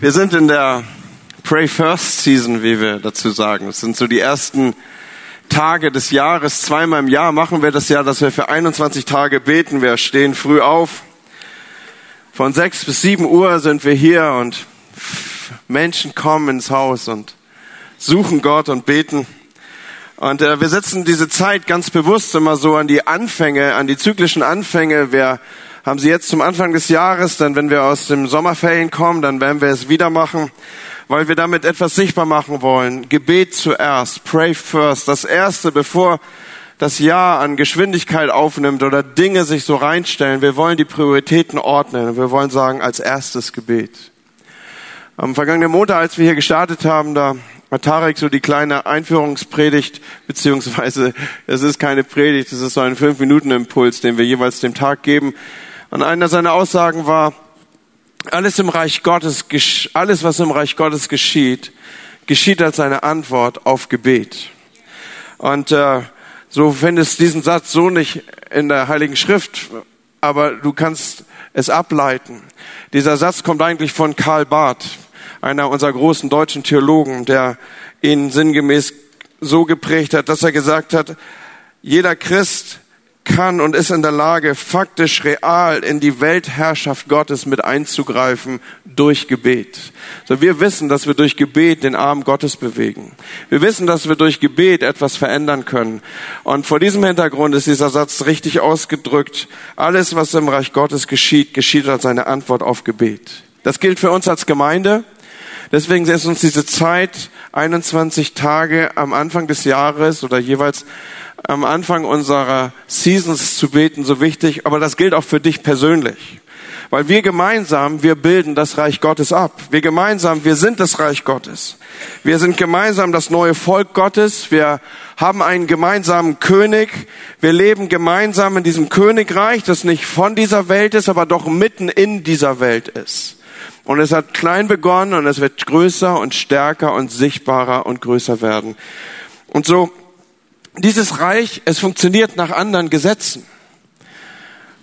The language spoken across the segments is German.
Wir sind in der Pray First Season, wie wir dazu sagen. Es sind so die ersten Tage des Jahres. Zweimal im Jahr machen wir das ja, dass wir für 21 Tage beten. Wir stehen früh auf. Von sechs bis sieben Uhr sind wir hier und Menschen kommen ins Haus und suchen Gott und beten. Und äh, wir setzen diese Zeit ganz bewusst immer so an die Anfänge, an die zyklischen Anfänge. Wir haben sie jetzt zum Anfang des Jahres, dann wenn wir aus dem Sommerferien kommen, dann werden wir es wieder machen, weil wir damit etwas sichtbar machen wollen. Gebet zuerst, pray first, das erste, bevor das Jahr an Geschwindigkeit aufnimmt oder Dinge sich so reinstellen. Wir wollen die Prioritäten ordnen. Wir wollen sagen, als erstes Gebet. Am vergangenen Montag, als wir hier gestartet haben, da hat Tarek so die kleine Einführungspredigt, beziehungsweise es ist keine Predigt, es ist so ein Fünf-Minuten-Impuls, den wir jeweils dem Tag geben. Und einer seiner Aussagen war, alles im Reich Gottes, alles was im Reich Gottes geschieht, geschieht als eine Antwort auf Gebet. Und äh, so findest diesen Satz so nicht in der Heiligen Schrift, aber du kannst es ableiten. Dieser Satz kommt eigentlich von Karl Barth, einer unserer großen deutschen Theologen, der ihn sinngemäß so geprägt hat, dass er gesagt hat, jeder Christ kann und ist in der Lage, faktisch real in die Weltherrschaft Gottes mit einzugreifen durch Gebet. So, wir wissen, dass wir durch Gebet den Arm Gottes bewegen. Wir wissen, dass wir durch Gebet etwas verändern können. Und vor diesem Hintergrund ist dieser Satz richtig ausgedrückt. Alles, was im Reich Gottes geschieht, geschieht als eine Antwort auf Gebet. Das gilt für uns als Gemeinde. Deswegen ist uns diese Zeit, 21 Tage am Anfang des Jahres oder jeweils am Anfang unserer Seasons zu beten so wichtig, aber das gilt auch für dich persönlich. Weil wir gemeinsam, wir bilden das Reich Gottes ab. Wir gemeinsam, wir sind das Reich Gottes. Wir sind gemeinsam das neue Volk Gottes. Wir haben einen gemeinsamen König. Wir leben gemeinsam in diesem Königreich, das nicht von dieser Welt ist, aber doch mitten in dieser Welt ist. Und es hat klein begonnen und es wird größer und stärker und sichtbarer und größer werden. Und so dieses Reich, es funktioniert nach anderen Gesetzen.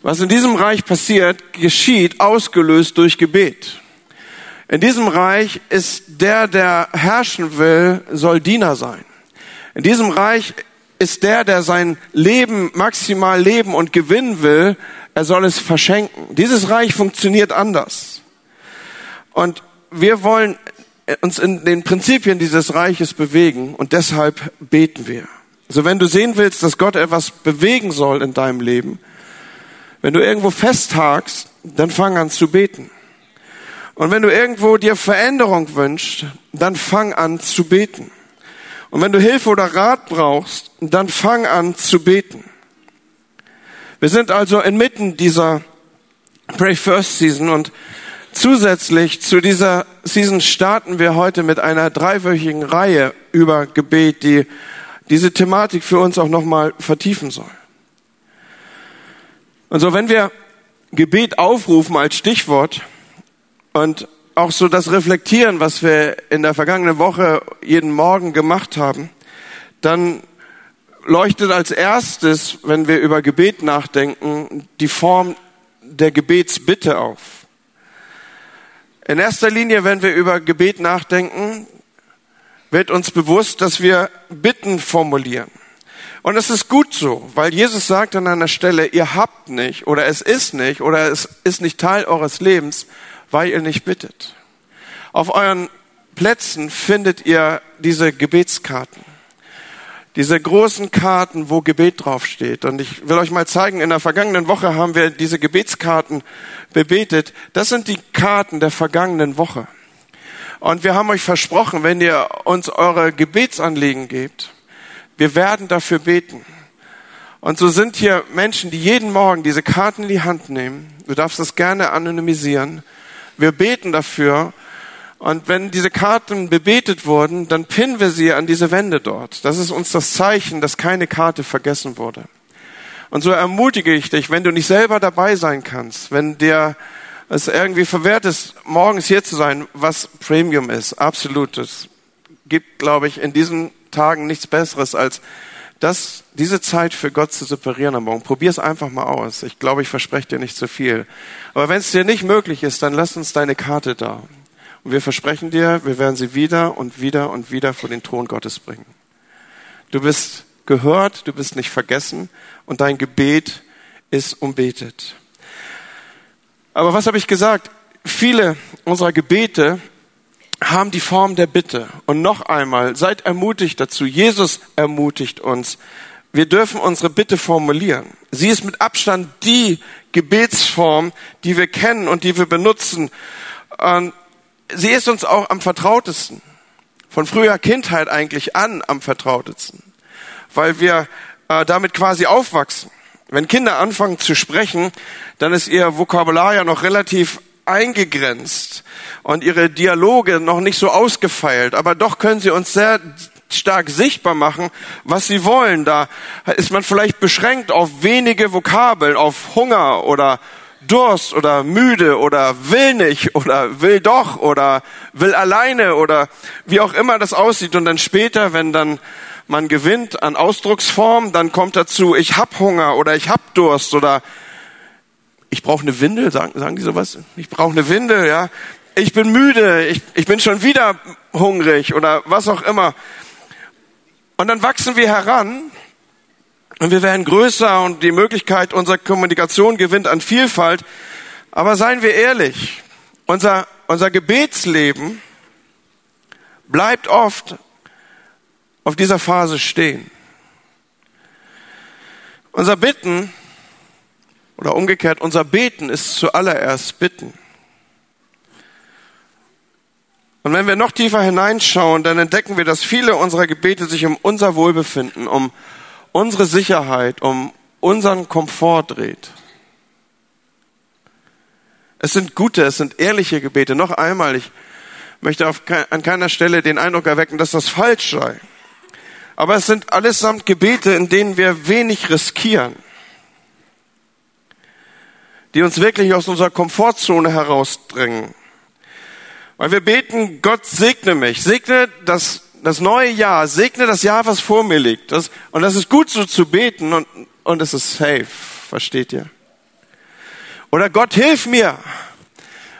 Was in diesem Reich passiert, geschieht ausgelöst durch Gebet. In diesem Reich ist der, der herrschen will, soll Diener sein. In diesem Reich ist der, der sein Leben maximal leben und gewinnen will, er soll es verschenken. Dieses Reich funktioniert anders. Und wir wollen uns in den Prinzipien dieses Reiches bewegen und deshalb beten wir. So, wenn du sehen willst, dass Gott etwas bewegen soll in deinem Leben, wenn du irgendwo festhakst, dann fang an zu beten. Und wenn du irgendwo dir Veränderung wünschst, dann fang an zu beten. Und wenn du Hilfe oder Rat brauchst, dann fang an zu beten. Wir sind also inmitten dieser Pray First Season und zusätzlich zu dieser Season starten wir heute mit einer dreiwöchigen Reihe über Gebet, die diese Thematik für uns auch nochmal vertiefen soll. Und so, wenn wir Gebet aufrufen als Stichwort und auch so das Reflektieren, was wir in der vergangenen Woche jeden Morgen gemacht haben, dann leuchtet als erstes, wenn wir über Gebet nachdenken, die Form der Gebetsbitte auf. In erster Linie, wenn wir über Gebet nachdenken, wird uns bewusst, dass wir Bitten formulieren. Und es ist gut so, weil Jesus sagt an einer Stelle, ihr habt nicht oder es ist nicht oder es ist nicht Teil eures Lebens, weil ihr nicht bittet. Auf euren Plätzen findet ihr diese Gebetskarten. Diese großen Karten, wo Gebet draufsteht. Und ich will euch mal zeigen, in der vergangenen Woche haben wir diese Gebetskarten bebetet. Das sind die Karten der vergangenen Woche. Und wir haben euch versprochen, wenn ihr uns eure Gebetsanliegen gebt, wir werden dafür beten. Und so sind hier Menschen, die jeden Morgen diese Karten in die Hand nehmen. Du darfst das gerne anonymisieren. Wir beten dafür. Und wenn diese Karten bebetet wurden, dann pinnen wir sie an diese Wände dort. Das ist uns das Zeichen, dass keine Karte vergessen wurde. Und so ermutige ich dich, wenn du nicht selber dabei sein kannst, wenn dir es irgendwie verwehrt ist, morgens hier zu sein, was Premium ist. Absolut. Es gibt, glaube ich, in diesen Tagen nichts Besseres, als das, diese Zeit für Gott zu separieren am Morgen. Probier es einfach mal aus. Ich glaube, ich verspreche dir nicht zu viel. Aber wenn es dir nicht möglich ist, dann lass uns deine Karte da. Und wir versprechen dir, wir werden sie wieder und wieder und wieder vor den Thron Gottes bringen. Du bist gehört, du bist nicht vergessen und dein Gebet ist umbetet. Aber was habe ich gesagt? Viele unserer Gebete haben die Form der Bitte. Und noch einmal, seid ermutigt dazu. Jesus ermutigt uns. Wir dürfen unsere Bitte formulieren. Sie ist mit Abstand die Gebetsform, die wir kennen und die wir benutzen. Sie ist uns auch am vertrautesten. Von früher Kindheit eigentlich an am vertrautesten. Weil wir äh, damit quasi aufwachsen. Wenn Kinder anfangen zu sprechen, dann ist ihr Vokabular ja noch relativ eingegrenzt und ihre Dialoge noch nicht so ausgefeilt, aber doch können sie uns sehr stark sichtbar machen, was sie wollen. Da ist man vielleicht beschränkt auf wenige Vokabeln, auf Hunger oder Durst oder müde oder will nicht oder will doch oder will alleine oder wie auch immer das aussieht. Und dann später, wenn dann man gewinnt an Ausdrucksform, dann kommt dazu, ich hab Hunger oder ich hab Durst oder ich brauche eine Windel, sagen, sagen die sowas? Ich brauche eine Windel, ja. Ich bin müde, ich, ich bin schon wieder hungrig oder was auch immer. Und dann wachsen wir heran und wir werden größer und die Möglichkeit unserer Kommunikation gewinnt an Vielfalt. Aber seien wir ehrlich, unser, unser Gebetsleben bleibt oft auf dieser Phase stehen. Unser Bitten oder umgekehrt, unser Beten ist zuallererst Bitten. Und wenn wir noch tiefer hineinschauen, dann entdecken wir, dass viele unserer Gebete sich um unser Wohlbefinden, um unsere Sicherheit, um unseren Komfort dreht. Es sind gute, es sind ehrliche Gebete. Noch einmal, ich möchte auf, an keiner Stelle den Eindruck erwecken, dass das falsch sei. Aber es sind allesamt Gebete, in denen wir wenig riskieren die uns wirklich aus unserer Komfortzone herausdrängen. Weil wir beten, Gott segne mich, segne das, das neue Jahr, segne das Jahr, was vor mir liegt. Das, und das ist gut so zu beten und, und es ist safe, versteht ihr? Oder Gott hilf mir.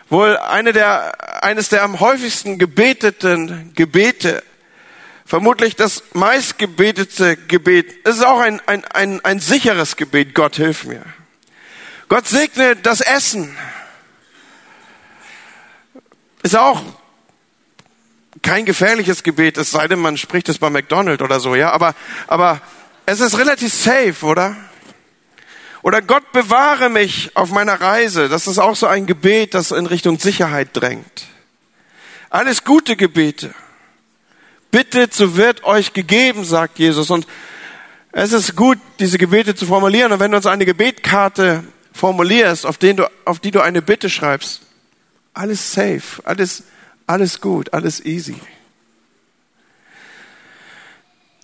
Wohl eine der, eines der am häufigsten gebeteten Gebete, vermutlich das meistgebetete Gebet. Es ist auch ein, ein, ein, ein sicheres Gebet, Gott hilf mir. Gott segne das Essen. Ist auch kein gefährliches Gebet, es sei denn, man spricht es bei McDonald's oder so, ja, aber, aber es ist relativ safe, oder? Oder Gott bewahre mich auf meiner Reise. Das ist auch so ein Gebet, das in Richtung Sicherheit drängt. Alles gute Gebete. Bittet, so wird euch gegeben, sagt Jesus. Und es ist gut, diese Gebete zu formulieren. Und wenn du uns eine Gebetkarte formulierst, auf, den du, auf die du eine Bitte schreibst, alles safe, alles, alles gut, alles easy.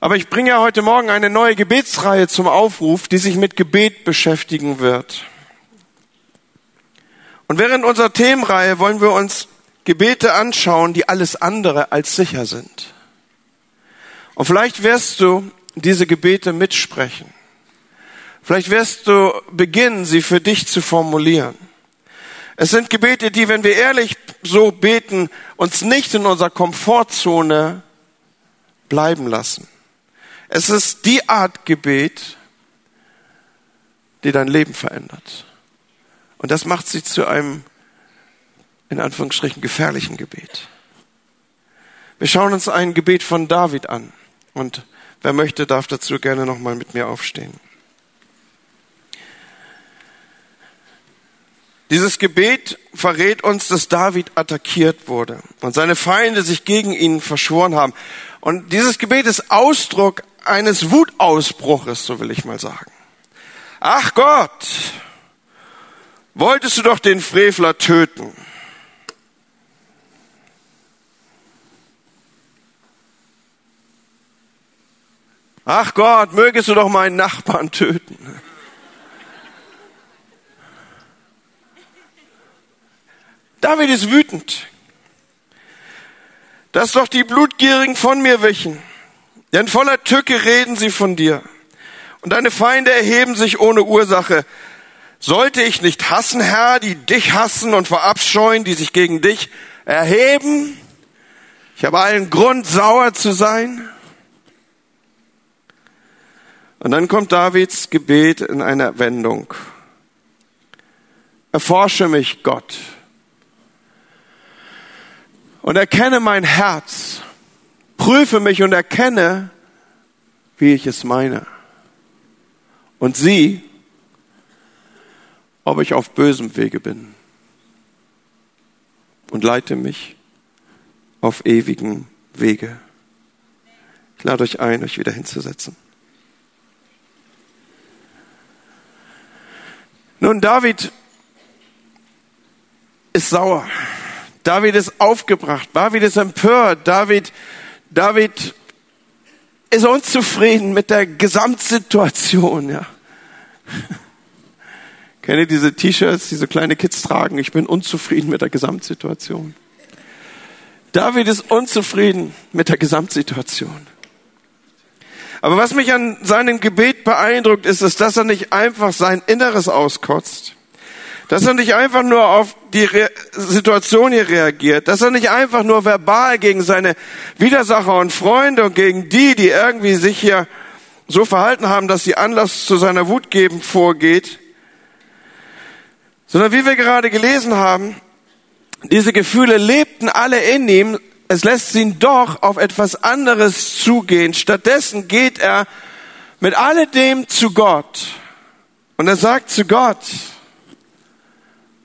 Aber ich bringe ja heute Morgen eine neue Gebetsreihe zum Aufruf, die sich mit Gebet beschäftigen wird. Und während unserer Themenreihe wollen wir uns Gebete anschauen, die alles andere als sicher sind. Und vielleicht wirst du diese Gebete mitsprechen. Vielleicht wirst du beginnen, sie für dich zu formulieren. Es sind Gebete, die, wenn wir ehrlich so beten, uns nicht in unserer Komfortzone bleiben lassen. Es ist die Art Gebet, die dein Leben verändert. Und das macht sie zu einem, in Anführungsstrichen, gefährlichen Gebet. Wir schauen uns ein Gebet von David an. Und wer möchte, darf dazu gerne nochmal mit mir aufstehen. Dieses Gebet verrät uns, dass David attackiert wurde und seine Feinde sich gegen ihn verschworen haben. Und dieses Gebet ist Ausdruck eines Wutausbruches, so will ich mal sagen. Ach Gott, wolltest du doch den Frevler töten. Ach Gott, mögest du doch meinen Nachbarn töten. David ist wütend. Dass doch die Blutgierigen von mir wichen. Denn voller Tücke reden sie von dir. Und deine Feinde erheben sich ohne Ursache. Sollte ich nicht hassen, Herr, die dich hassen und verabscheuen, die sich gegen dich erheben. Ich habe allen Grund, sauer zu sein. Und dann kommt Davids Gebet in einer Wendung. Erforsche mich, Gott, und erkenne mein Herz. Prüfe mich und erkenne, wie ich es meine. Und sieh, ob ich auf bösem Wege bin. Und leite mich auf ewigen Wege. Ich lade euch ein, euch wieder hinzusetzen. Nun, David ist sauer. David ist aufgebracht. David ist empört. David, David ist unzufrieden mit der Gesamtsituation, ja. Kennt ihr diese T-Shirts, diese kleine Kids tragen? Ich bin unzufrieden mit der Gesamtsituation. David ist unzufrieden mit der Gesamtsituation. Aber was mich an seinem Gebet beeindruckt, ist es, dass er nicht einfach sein Inneres auskotzt, dass er nicht einfach nur auf die Re Situation hier reagiert, dass er nicht einfach nur verbal gegen seine Widersacher und Freunde und gegen die, die irgendwie sich hier so verhalten haben, dass sie Anlass zu seiner Wut geben, vorgeht, sondern wie wir gerade gelesen haben, diese Gefühle lebten alle in ihm, es lässt ihn doch auf etwas anderes zugehen. Stattdessen geht er mit alledem zu Gott. Und er sagt zu Gott,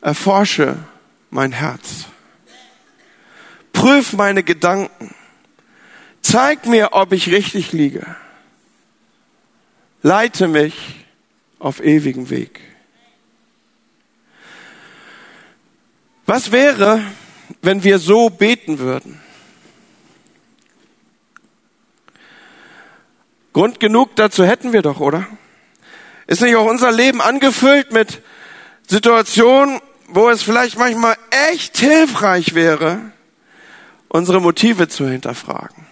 erforsche mein Herz. Prüf meine Gedanken. Zeig mir, ob ich richtig liege. Leite mich auf ewigen Weg. Was wäre, wenn wir so beten würden? Grund genug dazu hätten wir doch, oder? Ist nicht auch unser Leben angefüllt mit Situationen, wo es vielleicht manchmal echt hilfreich wäre, unsere Motive zu hinterfragen.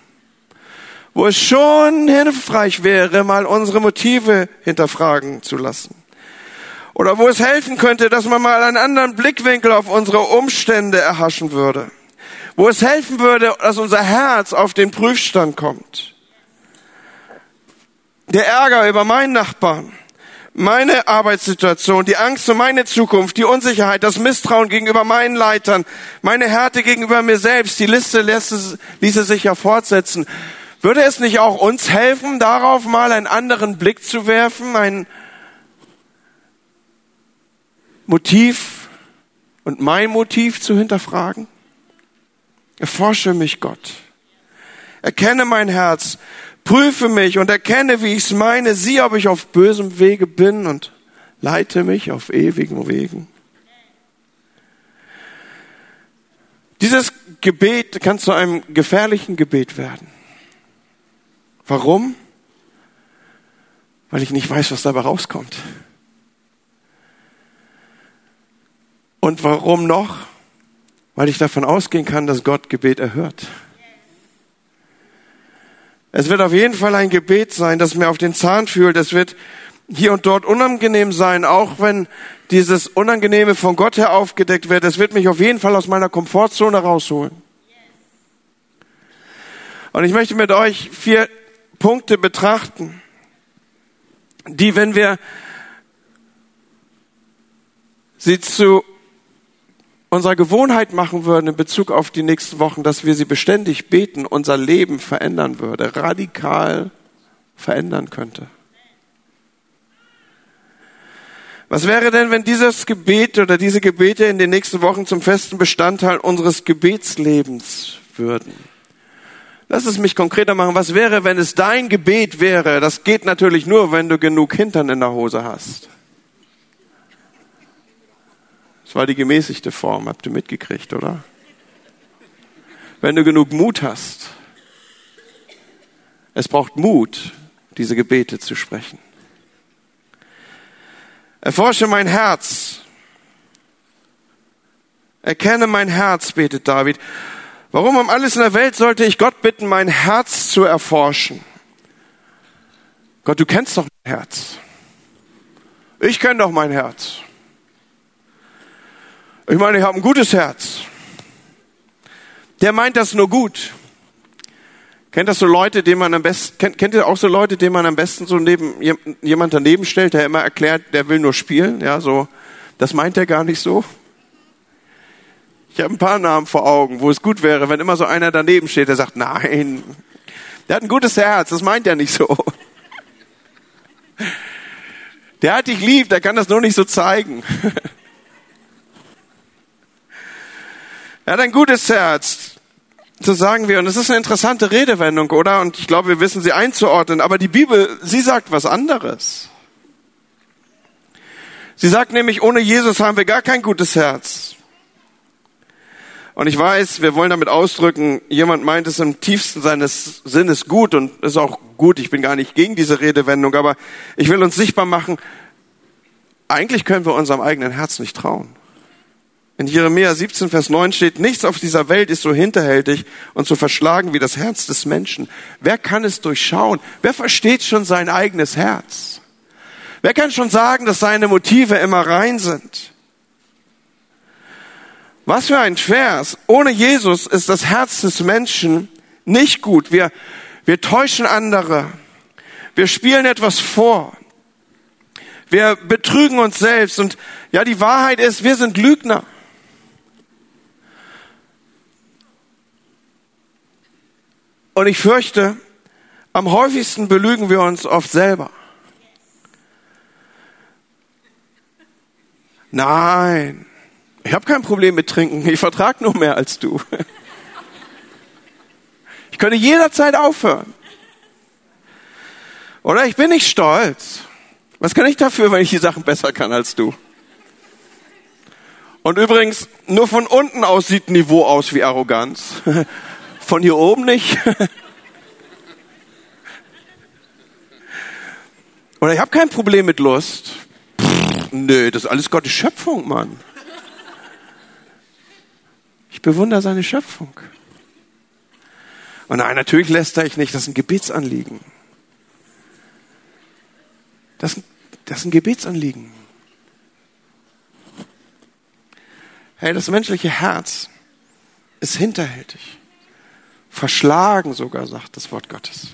Wo es schon hilfreich wäre, mal unsere Motive hinterfragen zu lassen. Oder wo es helfen könnte, dass man mal einen anderen Blickwinkel auf unsere Umstände erhaschen würde. Wo es helfen würde, dass unser Herz auf den Prüfstand kommt. Der Ärger über meinen Nachbarn, meine Arbeitssituation, die Angst um meine Zukunft, die Unsicherheit, das Misstrauen gegenüber meinen Leitern, meine Härte gegenüber mir selbst, die Liste ließe, ließe sich ja fortsetzen. Würde es nicht auch uns helfen, darauf mal einen anderen Blick zu werfen, ein Motiv und mein Motiv zu hinterfragen? Erforsche mich, Gott. Erkenne mein Herz. Prüfe mich und erkenne, wie ich es meine. Sieh, ob ich auf bösem Wege bin und leite mich auf ewigen Wegen. Dieses Gebet kann zu einem gefährlichen Gebet werden. Warum? Weil ich nicht weiß, was dabei rauskommt. Und warum noch? Weil ich davon ausgehen kann, dass Gott Gebet erhört. Es wird auf jeden Fall ein Gebet sein, das mir auf den Zahn fühlt. Es wird hier und dort unangenehm sein, auch wenn dieses Unangenehme von Gott her aufgedeckt wird. Es wird mich auf jeden Fall aus meiner Komfortzone rausholen. Und ich möchte mit euch vier Punkte betrachten, die, wenn wir sie zu unserer Gewohnheit machen würden in Bezug auf die nächsten Wochen, dass wir sie beständig beten, unser Leben verändern würde, radikal verändern könnte. Was wäre denn, wenn dieses Gebet oder diese Gebete in den nächsten Wochen zum festen Bestandteil unseres Gebetslebens würden? Lass es mich konkreter machen. Was wäre, wenn es dein Gebet wäre? Das geht natürlich nur, wenn du genug Hintern in der Hose hast. Das war die gemäßigte Form, habt ihr mitgekriegt, oder? Wenn du genug Mut hast. Es braucht Mut, diese Gebete zu sprechen. Erforsche mein Herz. Erkenne mein Herz, betet David. Warum um alles in der Welt sollte ich Gott bitten, mein Herz zu erforschen? Gott, du kennst doch mein Herz. Ich kenne doch mein Herz. Ich meine, ich habe ein gutes Herz. der meint das nur gut. Kennt das so Leute, denen man am besten, kennt, kennt ihr auch so Leute, denen man am besten so neben, jemand daneben stellt, der immer erklärt, der will nur spielen, ja, so, das meint er gar nicht so. Ich habe ein paar Namen vor Augen, wo es gut wäre, wenn immer so einer daneben steht, der sagt, nein, der hat ein gutes Herz, das meint er nicht so. Der hat dich lieb, der kann das nur nicht so zeigen. Er hat ein gutes Herz, so sagen wir. Und es ist eine interessante Redewendung, oder? Und ich glaube, wir wissen sie einzuordnen. Aber die Bibel, sie sagt was anderes. Sie sagt nämlich, ohne Jesus haben wir gar kein gutes Herz. Und ich weiß, wir wollen damit ausdrücken, jemand meint es im tiefsten seines Sinnes gut und ist auch gut. Ich bin gar nicht gegen diese Redewendung, aber ich will uns sichtbar machen, eigentlich können wir unserem eigenen Herz nicht trauen. In Jeremia 17, Vers 9 steht, nichts auf dieser Welt ist so hinterhältig und so verschlagen wie das Herz des Menschen. Wer kann es durchschauen? Wer versteht schon sein eigenes Herz? Wer kann schon sagen, dass seine Motive immer rein sind? Was für ein Vers. Ohne Jesus ist das Herz des Menschen nicht gut. Wir, wir täuschen andere. Wir spielen etwas vor. Wir betrügen uns selbst. Und ja, die Wahrheit ist, wir sind Lügner. Und ich fürchte, am häufigsten belügen wir uns oft selber. Nein, ich habe kein Problem mit Trinken. Ich vertrage nur mehr als du. Ich könnte jederzeit aufhören. Oder ich bin nicht stolz. Was kann ich dafür, wenn ich die Sachen besser kann als du? Und übrigens, nur von unten aus sieht Niveau aus wie Arroganz. Von hier oben nicht. Oder ich habe kein Problem mit Lust. Pff, nö, das ist alles Gottes Schöpfung, Mann. Ich bewundere seine Schöpfung. Und nein, natürlich lässt ich nicht, das ist ein Gebetsanliegen. Das, das ist ein Gebetsanliegen. Hey, das menschliche Herz ist hinterhältig. Verschlagen sogar, sagt das Wort Gottes.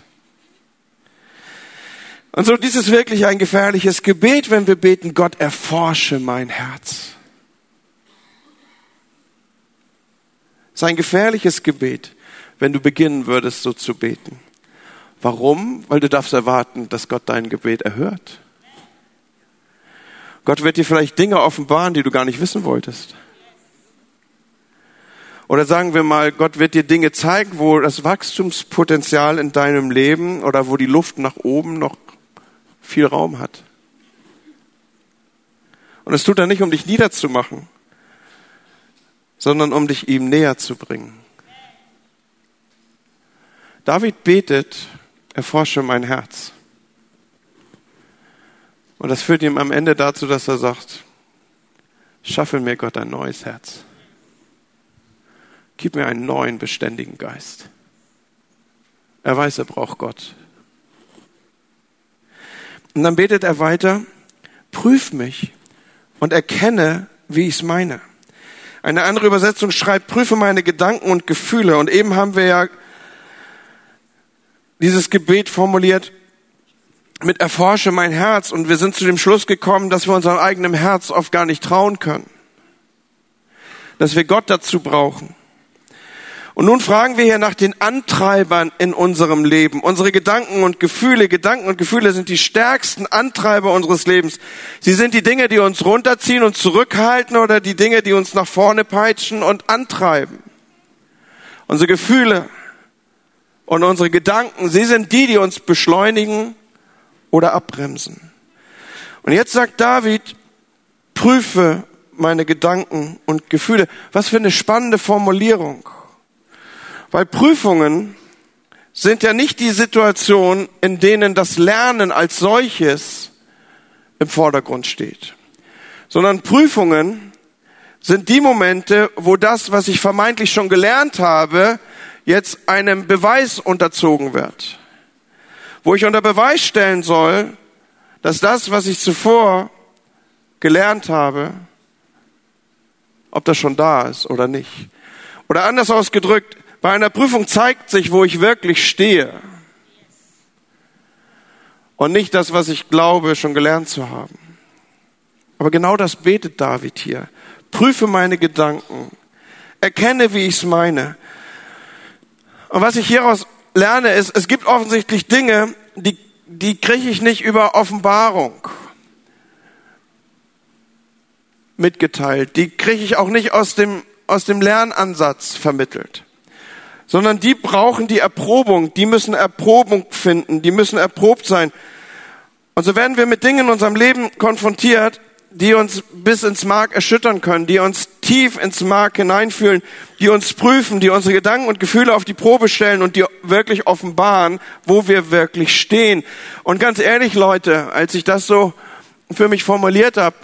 Und so, dies ist wirklich ein gefährliches Gebet, wenn wir beten, Gott erforsche mein Herz. Es ist ein gefährliches Gebet, wenn du beginnen würdest, so zu beten. Warum? Weil du darfst erwarten, dass Gott dein Gebet erhört. Gott wird dir vielleicht Dinge offenbaren, die du gar nicht wissen wolltest. Oder sagen wir mal, Gott wird dir Dinge zeigen, wo das Wachstumspotenzial in deinem Leben oder wo die Luft nach oben noch viel Raum hat. Und es tut er nicht, um dich niederzumachen, sondern um dich ihm näher zu bringen. David betet, erforsche mein Herz. Und das führt ihm am Ende dazu, dass er sagt, schaffe mir Gott ein neues Herz. Gib mir einen neuen, beständigen Geist. Er weiß, er braucht Gott. Und dann betet er weiter, prüf mich und erkenne, wie ich es meine. Eine andere Übersetzung schreibt, prüfe meine Gedanken und Gefühle. Und eben haben wir ja dieses Gebet formuliert mit erforsche mein Herz. Und wir sind zu dem Schluss gekommen, dass wir unserem eigenen Herz oft gar nicht trauen können. Dass wir Gott dazu brauchen. Und nun fragen wir hier nach den Antreibern in unserem Leben. Unsere Gedanken und Gefühle, Gedanken und Gefühle sind die stärksten Antreiber unseres Lebens. Sie sind die Dinge, die uns runterziehen und zurückhalten oder die Dinge, die uns nach vorne peitschen und antreiben. Unsere Gefühle und unsere Gedanken, sie sind die, die uns beschleunigen oder abbremsen. Und jetzt sagt David, prüfe meine Gedanken und Gefühle. Was für eine spannende Formulierung. Weil Prüfungen sind ja nicht die Situation, in denen das Lernen als solches im Vordergrund steht, sondern Prüfungen sind die Momente, wo das, was ich vermeintlich schon gelernt habe, jetzt einem Beweis unterzogen wird. Wo ich unter Beweis stellen soll, dass das, was ich zuvor gelernt habe, ob das schon da ist oder nicht. Oder anders ausgedrückt, bei einer Prüfung zeigt sich, wo ich wirklich stehe. Und nicht das, was ich glaube, schon gelernt zu haben. Aber genau das betet David hier. Prüfe meine Gedanken. Erkenne, wie ich es meine. Und was ich hieraus lerne, ist, es gibt offensichtlich Dinge, die, die kriege ich nicht über Offenbarung mitgeteilt. Die kriege ich auch nicht aus dem, aus dem Lernansatz vermittelt. Sondern die brauchen die Erprobung. Die müssen Erprobung finden. Die müssen erprobt sein. Und so werden wir mit Dingen in unserem Leben konfrontiert, die uns bis ins Mark erschüttern können, die uns tief ins Mark hineinfühlen, die uns prüfen, die unsere Gedanken und Gefühle auf die Probe stellen und die wirklich offenbaren, wo wir wirklich stehen. Und ganz ehrlich, Leute, als ich das so für mich formuliert habe,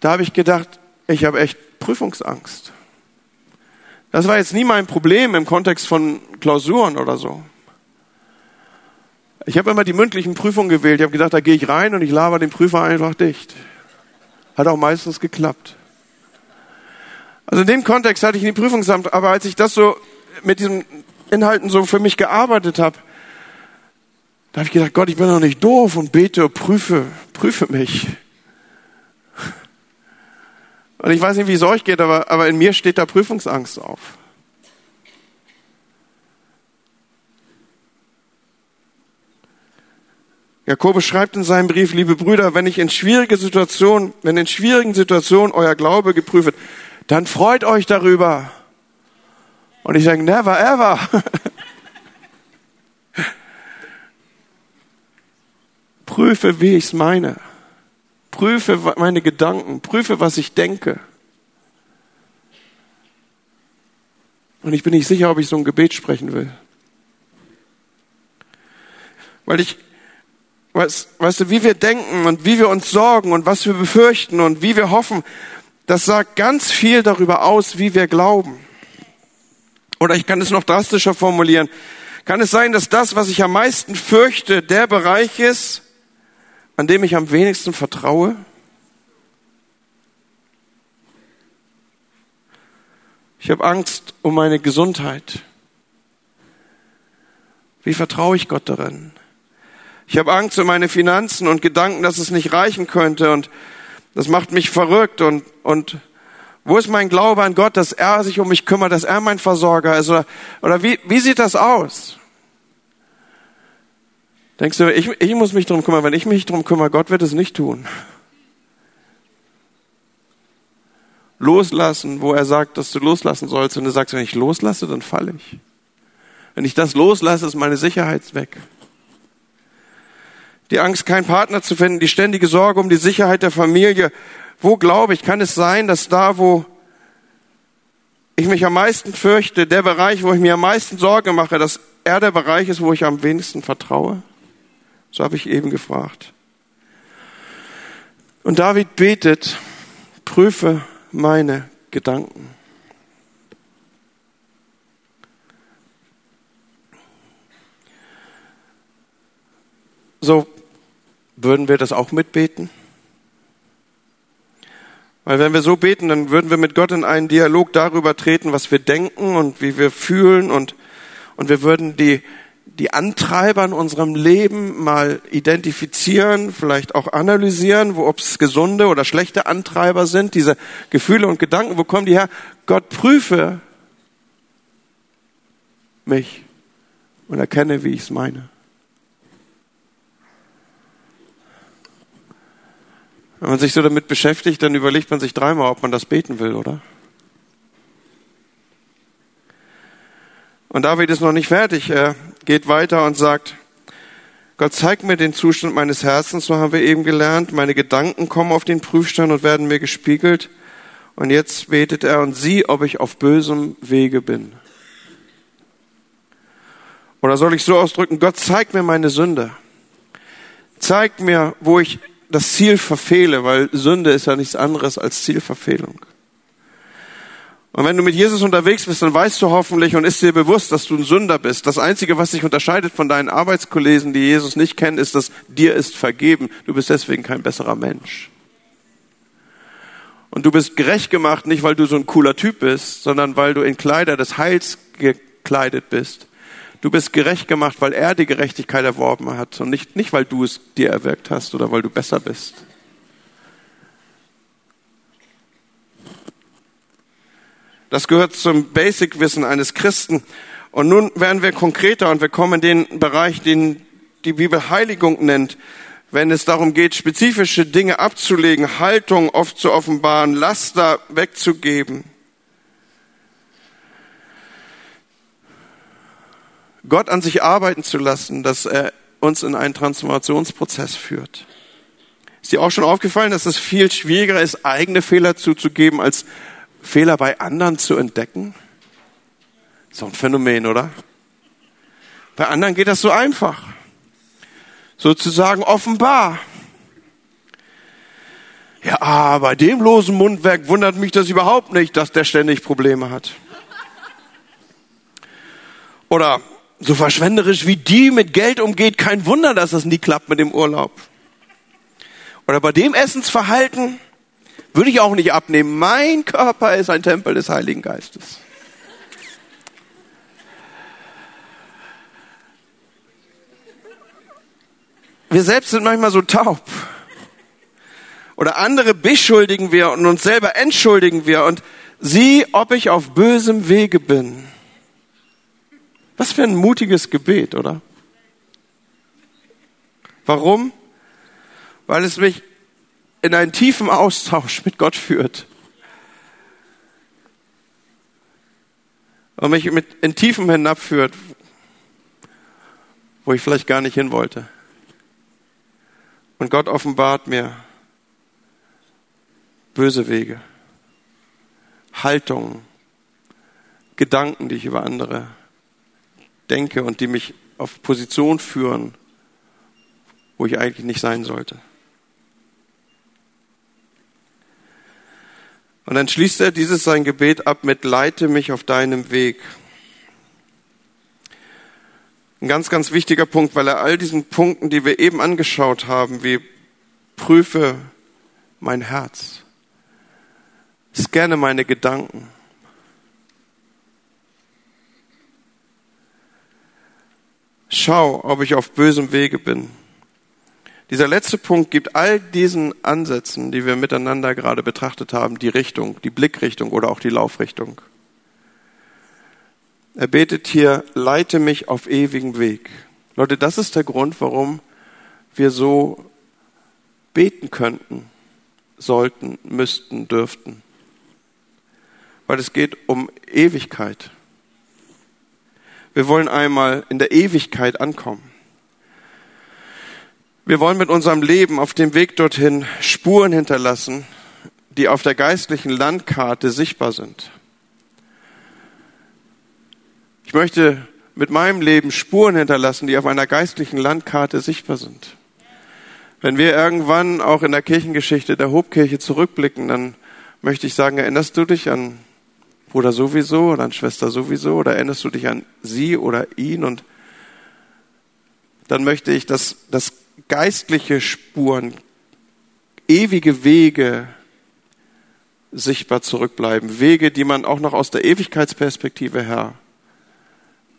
da habe ich gedacht, ich habe echt Prüfungsangst. Das war jetzt nie mein Problem im Kontext von Klausuren oder so. Ich habe immer die mündlichen Prüfungen gewählt. Ich habe gedacht, da gehe ich rein und ich laber den Prüfer einfach dicht. Hat auch meistens geklappt. Also in dem Kontext hatte ich die Prüfungsamt, aber als ich das so mit diesen Inhalten so für mich gearbeitet habe, da habe ich gedacht, Gott, ich bin doch nicht doof und bete, prüfe, prüfe mich. Und ich weiß nicht, wie es euch geht, aber, aber in mir steht da Prüfungsangst auf. Jakobus schreibt in seinem Brief, liebe Brüder, wenn ich in schwierige Situationen, wenn in schwierigen Situationen euer Glaube geprüft wird, dann freut euch darüber. Und ich sage, never ever. prüfe, wie ich es meine. Prüfe meine Gedanken. Prüfe, was ich denke. Und ich bin nicht sicher, ob ich so ein Gebet sprechen will. Weil ich Weißt, weißt du, wie wir denken und wie wir uns sorgen und was wir befürchten und wie wir hoffen, das sagt ganz viel darüber aus, wie wir glauben. Oder ich kann es noch drastischer formulieren. Kann es sein, dass das, was ich am meisten fürchte, der Bereich ist, an dem ich am wenigsten vertraue? Ich habe Angst um meine Gesundheit. Wie vertraue ich Gott darin? Ich habe Angst um meine Finanzen und Gedanken, dass es nicht reichen könnte und das macht mich verrückt und, und wo ist mein Glaube an Gott, dass er sich um mich kümmert, dass er mein Versorger ist oder, oder wie, wie sieht das aus? Denkst du, ich, ich muss mich drum kümmern. Wenn ich mich drum kümmere, Gott wird es nicht tun. Loslassen, wo er sagt, dass du loslassen sollst. Und du sagst, wenn ich loslasse, dann falle ich. Wenn ich das loslasse, ist meine Sicherheit weg die Angst, keinen Partner zu finden, die ständige Sorge um die Sicherheit der Familie. Wo glaube ich, kann es sein, dass da, wo ich mich am meisten fürchte, der Bereich, wo ich mir am meisten Sorge mache, dass er der Bereich ist, wo ich am wenigsten vertraue? So habe ich eben gefragt. Und David betet, prüfe meine Gedanken. So würden wir das auch mitbeten? Weil wenn wir so beten, dann würden wir mit Gott in einen Dialog darüber treten, was wir denken und wie wir fühlen und, und wir würden die, die Antreiber in unserem Leben mal identifizieren, vielleicht auch analysieren, wo ob es gesunde oder schlechte Antreiber sind, diese Gefühle und Gedanken, wo kommen die her? Gott prüfe mich und erkenne, wie ich es meine. Wenn man sich so damit beschäftigt, dann überlegt man sich dreimal, ob man das beten will, oder? Und David ist noch nicht fertig. Er geht weiter und sagt, Gott zeigt mir den Zustand meines Herzens, so haben wir eben gelernt. Meine Gedanken kommen auf den Prüfstand und werden mir gespiegelt. Und jetzt betet er und sieh, ob ich auf bösem Wege bin. Oder soll ich so ausdrücken, Gott zeigt mir meine Sünde. Zeigt mir, wo ich das Ziel verfehle, weil Sünde ist ja nichts anderes als Zielverfehlung. Und wenn du mit Jesus unterwegs bist, dann weißt du hoffentlich und ist dir bewusst, dass du ein Sünder bist. Das Einzige, was dich unterscheidet von deinen Arbeitskollegen, die Jesus nicht kennen, ist, dass dir ist vergeben. Du bist deswegen kein besserer Mensch. Und du bist gerecht gemacht, nicht weil du so ein cooler Typ bist, sondern weil du in Kleider des Heils gekleidet bist. Du bist gerecht gemacht, weil er die Gerechtigkeit erworben hat und nicht, nicht weil du es dir erwirkt hast oder weil du besser bist. Das gehört zum Basic-Wissen eines Christen. Und nun werden wir konkreter und wir kommen in den Bereich, den die Bibel Heiligung nennt, wenn es darum geht, spezifische Dinge abzulegen, Haltung oft zu offenbaren, Laster wegzugeben. Gott an sich arbeiten zu lassen, dass er uns in einen Transformationsprozess führt. Ist dir auch schon aufgefallen, dass es viel schwieriger ist, eigene Fehler zuzugeben, als Fehler bei anderen zu entdecken? So ein Phänomen, oder? Bei anderen geht das so einfach. Sozusagen offenbar. Ja, bei dem losen Mundwerk wundert mich das überhaupt nicht, dass der ständig Probleme hat. Oder so verschwenderisch wie die mit Geld umgeht, kein Wunder, dass das nie klappt mit dem Urlaub. Oder bei dem Essensverhalten würde ich auch nicht abnehmen. Mein Körper ist ein Tempel des Heiligen Geistes. Wir selbst sind manchmal so taub. Oder andere beschuldigen wir und uns selber entschuldigen wir und sieh, ob ich auf bösem Wege bin. Was für ein mutiges Gebet, oder? Warum? Weil es mich in einen tiefen Austausch mit Gott führt. Und mich mit in Tiefen hinabführt, wo ich vielleicht gar nicht hin wollte. Und Gott offenbart mir böse Wege, Haltungen, Gedanken, die ich über andere denke und die mich auf Position führen, wo ich eigentlich nicht sein sollte. Und dann schließt er dieses sein Gebet ab mit Leite mich auf deinem Weg. Ein ganz, ganz wichtiger Punkt, weil er all diesen Punkten, die wir eben angeschaut haben, wie prüfe mein Herz, scanne meine Gedanken, Schau, ob ich auf bösem Wege bin. Dieser letzte Punkt gibt all diesen Ansätzen, die wir miteinander gerade betrachtet haben, die Richtung, die Blickrichtung oder auch die Laufrichtung. Er betet hier, leite mich auf ewigen Weg. Leute, das ist der Grund, warum wir so beten könnten, sollten, müssten, dürften. Weil es geht um Ewigkeit. Wir wollen einmal in der Ewigkeit ankommen. Wir wollen mit unserem Leben auf dem Weg dorthin Spuren hinterlassen, die auf der geistlichen Landkarte sichtbar sind. Ich möchte mit meinem Leben Spuren hinterlassen, die auf einer geistlichen Landkarte sichtbar sind. Wenn wir irgendwann auch in der Kirchengeschichte der Hobkirche zurückblicken, dann möchte ich sagen, erinnerst du dich an Bruder sowieso oder an Schwester sowieso oder erinnerst du dich an sie oder ihn und dann möchte ich, dass, dass geistliche Spuren, ewige Wege sichtbar zurückbleiben. Wege, die man auch noch aus der Ewigkeitsperspektive her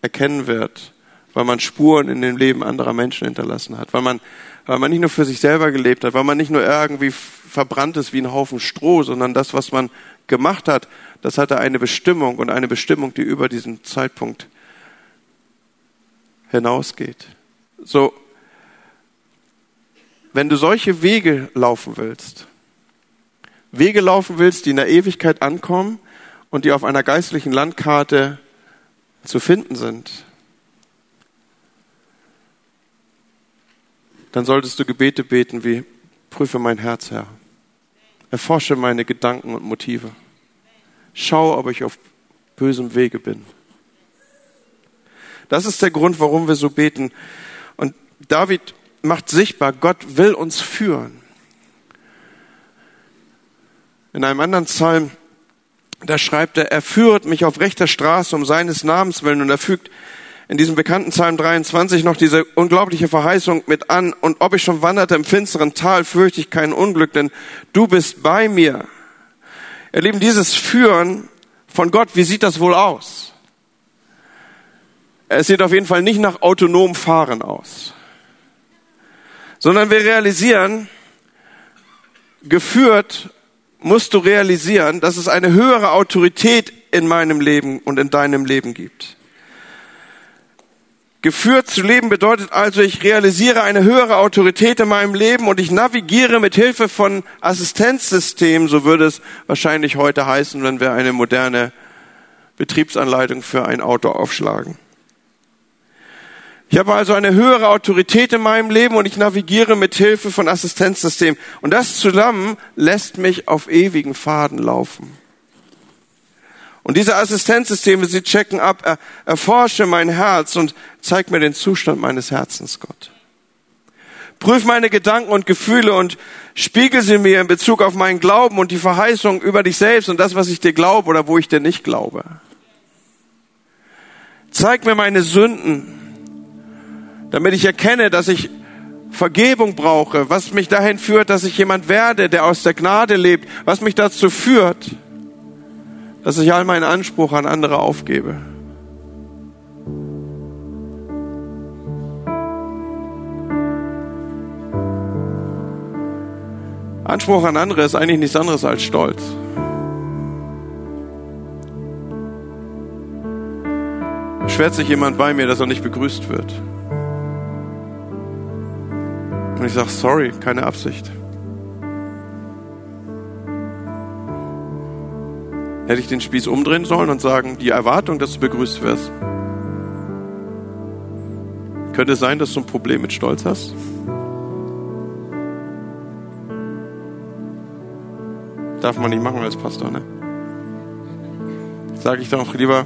erkennen wird, weil man Spuren in dem Leben anderer Menschen hinterlassen hat, weil man, weil man nicht nur für sich selber gelebt hat, weil man nicht nur irgendwie verbrannt ist wie ein Haufen Stroh, sondern das, was man gemacht hat, das hatte eine Bestimmung und eine Bestimmung, die über diesen Zeitpunkt hinausgeht. So, wenn du solche Wege laufen willst, Wege laufen willst, die in der Ewigkeit ankommen und die auf einer geistlichen Landkarte zu finden sind, dann solltest du Gebete beten wie, prüfe mein Herz, Herr. Erforsche meine Gedanken und Motive. Schau, ob ich auf bösem Wege bin. Das ist der Grund, warum wir so beten. Und David macht sichtbar, Gott will uns führen. In einem anderen Psalm, da schreibt er, er führt mich auf rechter Straße um seines Namens willen und er fügt in diesem bekannten Psalm 23 noch diese unglaubliche Verheißung mit an. Und ob ich schon wanderte im finsteren Tal, fürchte ich kein Unglück, denn du bist bei mir. Ihr Lieben, dieses Führen von Gott, wie sieht das wohl aus? Es sieht auf jeden Fall nicht nach autonom Fahren aus, sondern wir realisieren, geführt musst du realisieren, dass es eine höhere Autorität in meinem Leben und in deinem Leben gibt. Geführt zu leben bedeutet also, ich realisiere eine höhere Autorität in meinem Leben und ich navigiere mit Hilfe von Assistenzsystemen, so würde es wahrscheinlich heute heißen, wenn wir eine moderne Betriebsanleitung für ein Auto aufschlagen. Ich habe also eine höhere Autorität in meinem Leben und ich navigiere mit Hilfe von Assistenzsystemen. Und das zusammen lässt mich auf ewigen Faden laufen. Und diese Assistenzsysteme, sie checken ab, er, erforsche mein Herz und zeig mir den Zustand meines Herzens, Gott. Prüf meine Gedanken und Gefühle und spiegel sie mir in Bezug auf meinen Glauben und die Verheißung über dich selbst und das, was ich dir glaube oder wo ich dir nicht glaube. Zeig mir meine Sünden, damit ich erkenne, dass ich Vergebung brauche, was mich dahin führt, dass ich jemand werde, der aus der Gnade lebt, was mich dazu führt, dass ich all meinen Anspruch an andere aufgebe. Anspruch an andere ist eigentlich nichts anderes als Stolz. Beschwert sich jemand bei mir, dass er nicht begrüßt wird. Und ich sage, sorry, keine Absicht. Hätte ich den Spieß umdrehen sollen und sagen, die Erwartung, dass du begrüßt wirst. Könnte sein, dass du ein Problem mit Stolz hast? Darf man nicht machen als Pastor, ne? Sage ich doch lieber,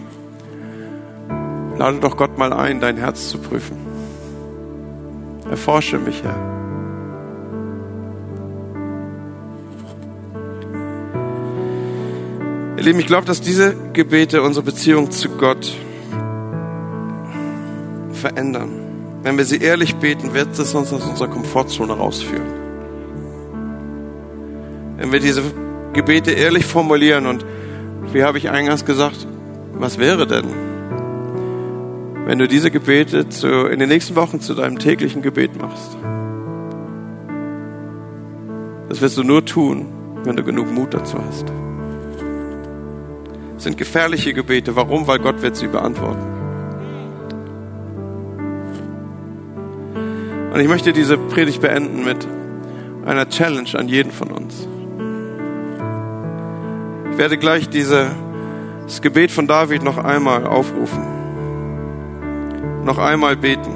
lade doch Gott mal ein, dein Herz zu prüfen. Erforsche mich, Herr. Ihr Lieben, ich glaube, dass diese Gebete unsere Beziehung zu Gott verändern. Wenn wir sie ehrlich beten, wird es uns aus unserer Komfortzone rausführen. Wenn wir diese Gebete ehrlich formulieren und wie habe ich eingangs gesagt, was wäre denn, wenn du diese Gebete zu, in den nächsten Wochen zu deinem täglichen Gebet machst? Das wirst du nur tun, wenn du genug Mut dazu hast sind gefährliche Gebete. Warum? Weil Gott wird sie beantworten. Und ich möchte diese Predigt beenden mit einer Challenge an jeden von uns. Ich werde gleich das Gebet von David noch einmal aufrufen. Noch einmal beten.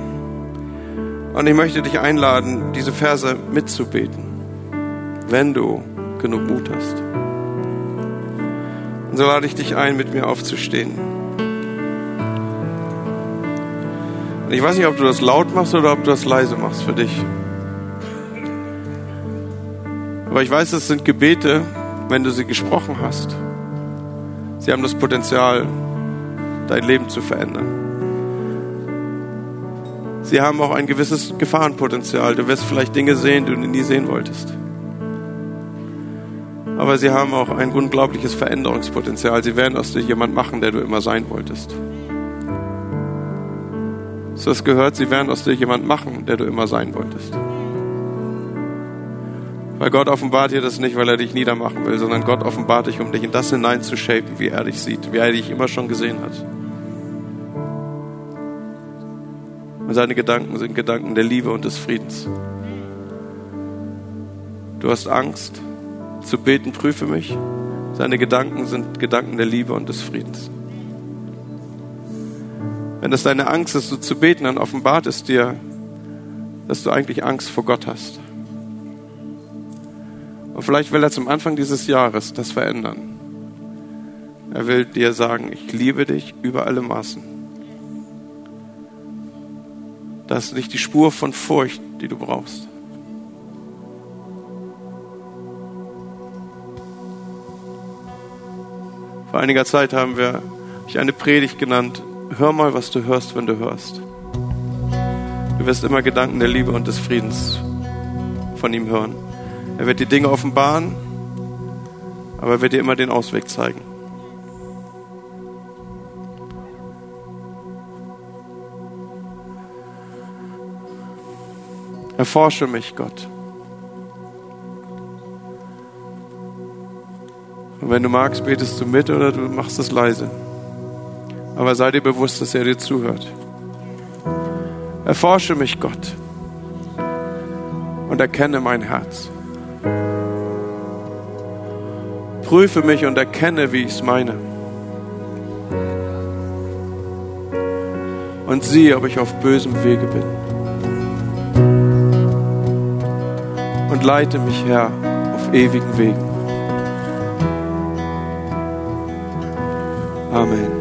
Und ich möchte dich einladen, diese Verse mitzubeten, wenn du genug Mut hast. Und so lade ich dich ein, mit mir aufzustehen. Und ich weiß nicht, ob du das laut machst oder ob du das leise machst für dich. Aber ich weiß, es sind Gebete, wenn du sie gesprochen hast. Sie haben das Potenzial, dein Leben zu verändern. Sie haben auch ein gewisses Gefahrenpotenzial. Du wirst vielleicht Dinge sehen, die du nie sehen wolltest aber sie haben auch ein unglaubliches Veränderungspotenzial. Sie werden aus dir jemand machen, der du immer sein wolltest. So es gehört, sie werden aus dir jemand machen, der du immer sein wolltest. Weil Gott offenbart dir das nicht, weil er dich niedermachen will, sondern Gott offenbart dich, um dich in das hineinzushapen, wie er dich sieht, wie er dich immer schon gesehen hat. Und seine Gedanken sind Gedanken der Liebe und des Friedens. Du hast Angst, zu beten, prüfe mich. Seine Gedanken sind Gedanken der Liebe und des Friedens. Wenn das deine Angst ist, so zu beten, dann offenbart es dir, dass du eigentlich Angst vor Gott hast. Und vielleicht will er zum Anfang dieses Jahres das verändern. Er will dir sagen, ich liebe dich über alle Maßen. Das ist nicht die Spur von Furcht, die du brauchst. Vor einiger Zeit haben wir ich eine Predigt genannt. Hör mal, was du hörst, wenn du hörst. Du wirst immer Gedanken der Liebe und des Friedens von ihm hören. Er wird die Dinge offenbaren, Aber er wird dir immer den Ausweg zeigen. Erforsche mich, Gott. Und wenn du magst, betest du mit oder du machst es leise. Aber sei dir bewusst, dass er dir zuhört. Erforsche mich, Gott. Und erkenne mein Herz. Prüfe mich und erkenne, wie ich es meine. Und sieh, ob ich auf bösem Wege bin. Leite mich, Herr, auf ewigen Wegen. Amen.